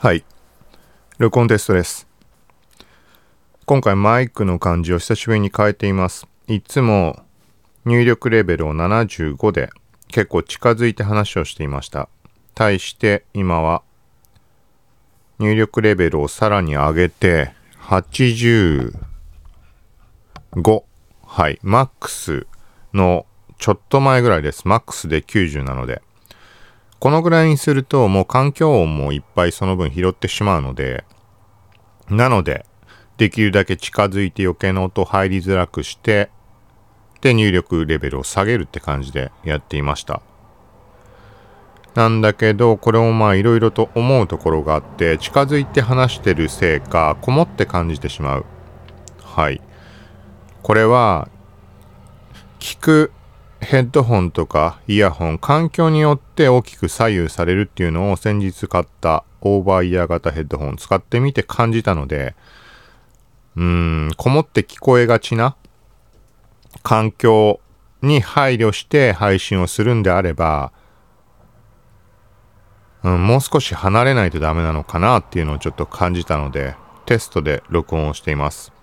はい。録音テストです。今回マイクの感じを久しぶりに変えています。いつも入力レベルを75で結構近づいて話をしていました。対して今は入力レベルをさらに上げて85。はい。マックスのちょっと前ぐらいです。マックスで90なので。このぐらいにするともう環境音もいっぱいその分拾ってしまうので、なので、できるだけ近づいて余計な音入りづらくして、で、入力レベルを下げるって感じでやっていました。なんだけど、これもまあいろいろと思うところがあって、近づいて話してるせいか、こもって感じてしまう。はい。これは、聞くヘッドホンとかイヤホン、環境によって大きく左右されるっていうのを先日買ったオーバーイヤー型ヘッドホン使ってみて感じたので、うーん、こもって聞こえがちな環境に配慮して配信をするんであれば、うん、もう少し離れないとダメなのかなっていうのをちょっと感じたので、テストで録音をしています。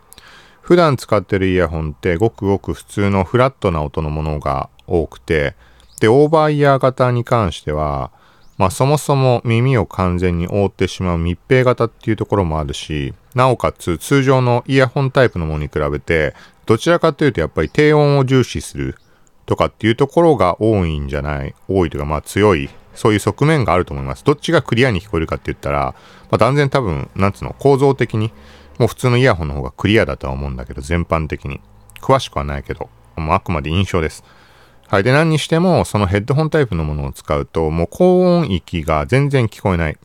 普段使ってるイヤホンってごくごく普通のフラットな音のものが多くて、で、オーバーイヤー型に関しては、まあそもそも耳を完全に覆ってしまう密閉型っていうところもあるし、なおかつ通常のイヤホンタイプのものに比べて、どちらかというとやっぱり低音を重視するとかっていうところが多いんじゃない多いというかまあ強い、そういう側面があると思います。どっちがクリアに聞こえるかって言ったら、まあ断然多分、なんつうの、構造的にもう普通のイヤホンの方がクリアだとは思うんだけど、全般的に。詳しくはないけど、もうあくまで印象です。はい。で、何にしても、そのヘッドホンタイプのものを使うと、もう高音域が全然聞こえない。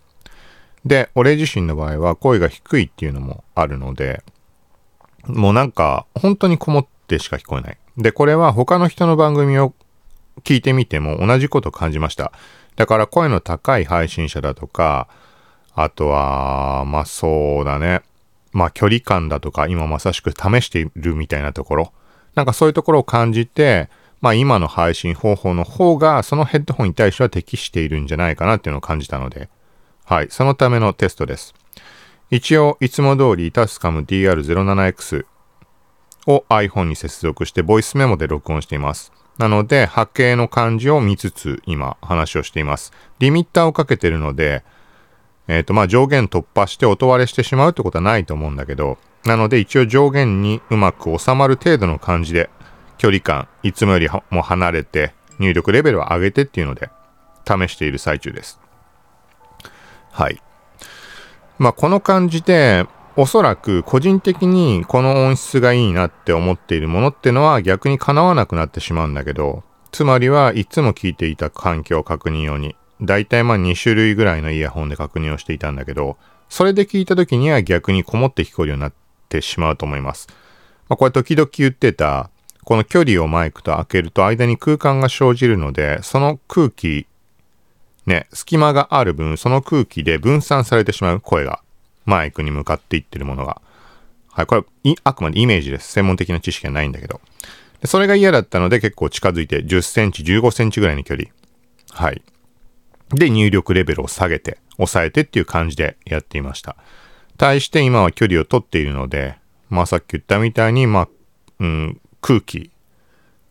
で、俺自身の場合は声が低いっていうのもあるので、もうなんか、本当にこもってしか聞こえない。で、これは他の人の番組を聞いてみても同じこと感じました。だから声の高い配信者だとか、あとは、まあそうだね。まあ距離感だとか、今まさしく試しているみたいなところ、なんかそういうところを感じて、まあ今の配信方法の方がそのヘッドホンに対しては適しているんじゃないかなっていうのを感じたので、はい、そのためのテストです。一応、いつも通りタスカム DR07X を iPhone に接続してボイスメモで録音しています。なので、波形の感じを見つつ今話をしています。リミッターをかけてるので、えっ、ー、と、まあ、上限突破して音割れしてしまうってことはないと思うんだけど、なので一応上限にうまく収まる程度の感じで、距離感、いつもよりも離れて、入力レベルを上げてっていうので、試している最中です。はい。まあ、この感じで、おそらく個人的にこの音質がいいなって思っているものってのは逆に叶わなくなってしまうんだけど、つまりはいつも聞いていた環境確認用に大体まあ2種類ぐらいのイヤホンで確認をしていたんだけど、それで聞いた時には逆にこもって聞こえるようになってしまうと思います。まあ、これ時々言ってた、この距離をマイクと開けると間に空間が生じるので、その空気、ね、隙間がある分、その空気で分散されてしまう声が、マイクに向かっていってるものが。はい、これ、あくまでイメージです。専門的な知識はないんだけど。それが嫌だったので結構近づいて10センチ、15センチぐらいの距離。はい。で、入力レベルを下げて、抑えてっていう感じでやっていました。対して今は距離を取っているので、まあさっき言ったみたいに、まあ、うん、空気って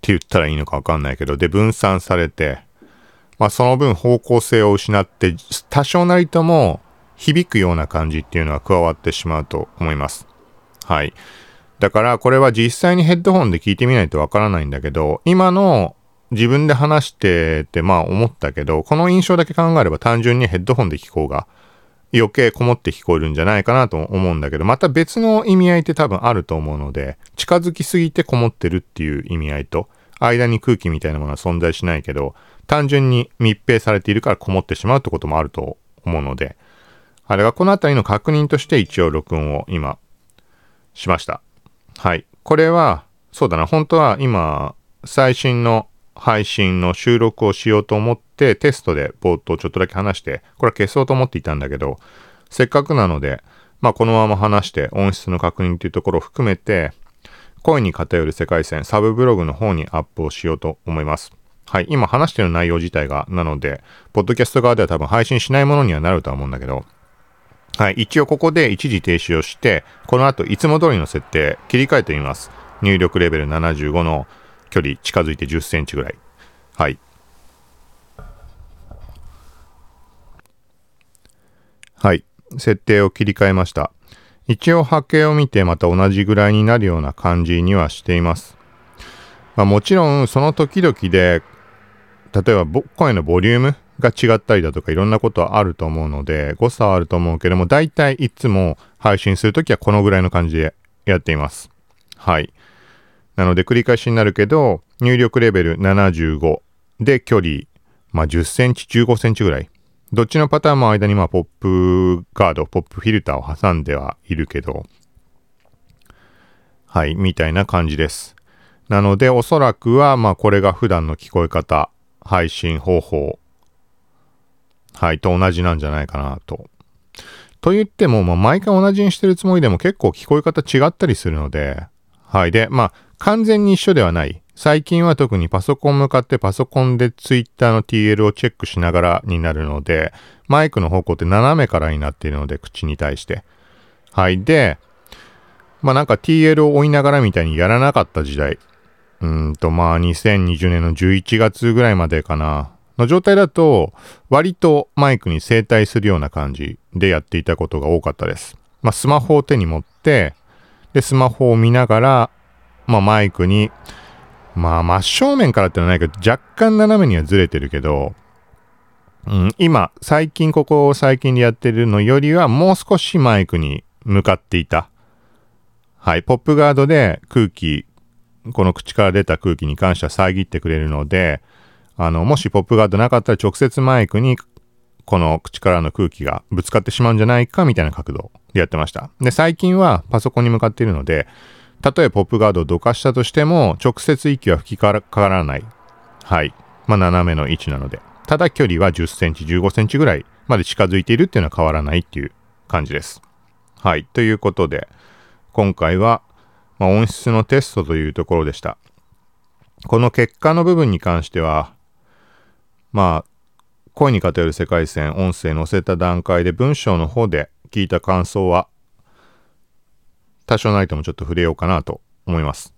言ったらいいのかわかんないけど、で、分散されて、まあその分方向性を失って、多少なりとも響くような感じっていうのは加わってしまうと思います。はい。だからこれは実際にヘッドホンで聞いてみないとわからないんだけど、今の自分で話しててまあ思ったけど、この印象だけ考えれば単純にヘッドホンで聞こうが余計こもって聞こえるんじゃないかなと思うんだけど、また別の意味合いって多分あると思うので、近づきすぎてこもってるっていう意味合いと、間に空気みたいなものは存在しないけど、単純に密閉されているからこもってしまうってこともあると思うので、あれがこのあたりの確認として一応録音を今しました。はい。これは、そうだな、本当は今、最新の配信の収録をしようと思ってテストで冒頭ちょっとだけ話して、これは消そうと思っていたんだけど、せっかくなので、まあこのまま話して音質の確認というところを含めて、声に偏る世界線サブブログの方にアップをしようと思います。はい。今話してる内容自体が、なので、ポッドキャスト側では多分配信しないものにはなるとは思うんだけど、はい、一応ここで一時停止をして、この後いつも通りの設定切り替えてみます。入力レベル75の距離近づいて10センチぐらい。はい。はい。設定を切り替えました。一応波形を見てまた同じぐらいになるような感じにはしています。まあ、もちろんその時々で、例えば声のボリュームが違ったりだとかいろんなことはあると思うので、誤差はあると思うけども、大体いつも配信するときはこのぐらいの感じでやっています。はい。なので繰り返しになるけど、入力レベル75で距離、まあ、10センチ、15センチぐらい。どっちのパターンも間にまあポップガード、ポップフィルターを挟んではいるけど、はい、みたいな感じです。なのでおそらくはまあこれが普段の聞こえ方、配信方法はい、と同じなんじゃないかなと。と言っても、まあ、毎回同じにしてるつもりでも結構聞こえ方違ったりするので、はい。で、まあ、完全に一緒ではない。最近は特にパソコン向かってパソコンで Twitter の TL をチェックしながらになるので、マイクの方向って斜めからになっているので、口に対して。はい。で、まあなんか TL を追いながらみたいにやらなかった時代。うんと、まあ2020年の11月ぐらいまでかな。の状態だと、割とマイクに正対するような感じでやっていたことが多かったです。まあ、スマホを手に持って、で、スマホを見ながら、まあ、マイクに、まあ、真正面からってのはないけど、若干斜めにはずれてるけど、うん、今、最近ここを最近でやってるのよりは、もう少しマイクに向かっていた。はい、ポップガードで空気、この口から出た空気に関しては遮ってくれるので、あの、もしポップガードなかったら直接マイクにこの口からの空気がぶつかってしまうんじゃないかみたいな角度でやってました。で、最近はパソコンに向かっているので、たとえポップガードをどかしたとしても、直接息は吹きかからない。はい。まあ、斜めの位置なので。ただ距離は10センチ、15センチぐらいまで近づいているっていうのは変わらないっていう感じです。はい。ということで、今回は、まあ、音質のテストというところでした。この結果の部分に関しては、まあ、声に偏る世界線、音声載せた段階で文章の方で聞いた感想は、多少ないともちょっと触れようかなと思います。